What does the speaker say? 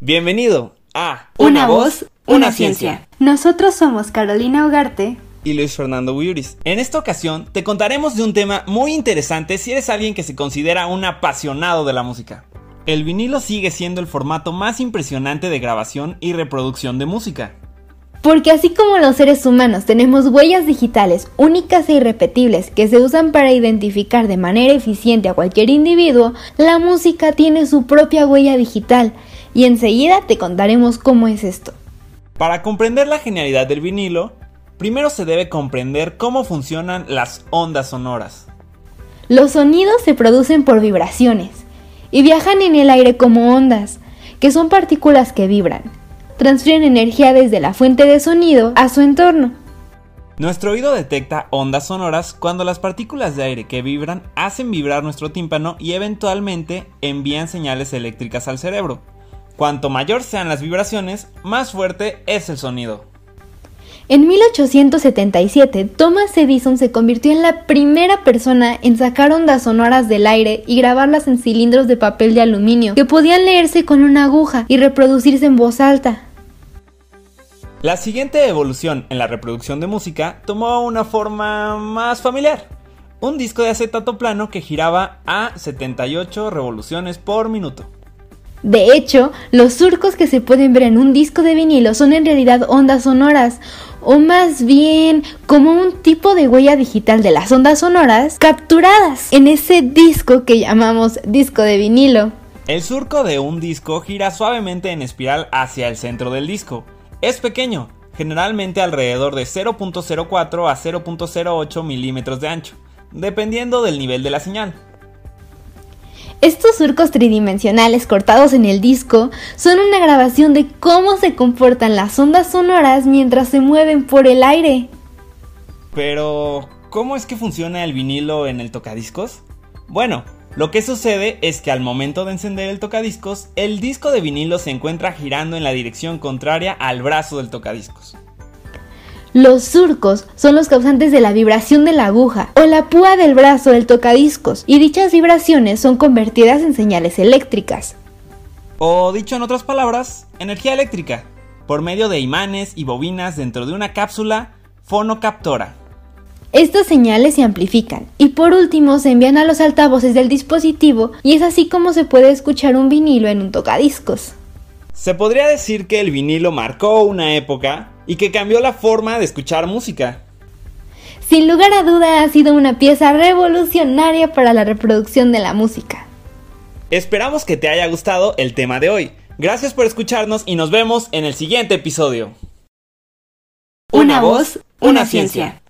Bienvenido a Una, voz, una, ciencia. Nosotros somos Carolina Ugarte y Luis Fernando Buyuris. En esta ocasión te contaremos de un tema muy interesante si eres alguien que se considera un apasionado de la música. El vinilo sigue siendo el formato más impresionante de grabación y reproducción de música. Porque así como los seres humanos tenemos huellas digitales únicas e irrepetibles que se usan para identificar de manera eficiente a cualquier individuo, la música tiene su propia huella digital y enseguida te contaremos cómo es esto. Para comprender la genialidad del vinilo, primero se debe comprender cómo funcionan las ondas sonoras. Los sonidos se producen por vibraciones y viajan en el aire como ondas, que son partículas que vibran transfieren energía desde la fuente de sonido a su entorno. Nuestro oído detecta ondas sonoras cuando las partículas de aire que vibran hacen vibrar nuestro tímpano y eventualmente envían señales eléctricas al cerebro. Cuanto mayor sean las vibraciones, más fuerte es el sonido. En 1877, Thomas Edison se convirtió en la primera persona en sacar ondas sonoras del aire y grabarlas en cilindros de papel de aluminio que podían leerse con una aguja y reproducirse en voz alta. La siguiente evolución en la reproducción de música tomó una forma más familiar. Un disco de acetato plano que giraba a 78 revoluciones por minuto. De hecho, los surcos que se pueden ver en un disco de vinilo son en realidad ondas sonoras, o más bien como un tipo de huella digital de las ondas sonoras capturadas en ese disco que llamamos disco de vinilo. El surco de un disco gira suavemente en espiral hacia el centro del disco, es pequeño, generalmente alrededor de 0.04 a 0.08 milímetros de ancho, dependiendo del nivel de la señal. Estos surcos tridimensionales cortados en el disco son una grabación de cómo se comportan las ondas sonoras mientras se mueven por el aire. Pero, ¿cómo es que funciona el vinilo en el tocadiscos? Bueno, lo que sucede es que al momento de encender el tocadiscos, el disco de vinilo se encuentra girando en la dirección contraria al brazo del tocadiscos. Los surcos son los causantes de la vibración de la aguja o la púa del brazo del tocadiscos y dichas vibraciones son convertidas en señales eléctricas. O dicho en otras palabras, energía eléctrica, por medio de imanes y bobinas dentro de una cápsula fonocaptora. Estas señales se amplifican y por último se envían a los altavoces del dispositivo y es así como se puede escuchar un vinilo en un tocadiscos. Se podría decir que el vinilo marcó una época y que cambió la forma de escuchar música. Sin lugar a duda ha sido una pieza revolucionaria para la reproducción de la música. Esperamos que te haya gustado el tema de hoy. Gracias por escucharnos y nos vemos en el siguiente episodio. Una, voz, una, ciencia.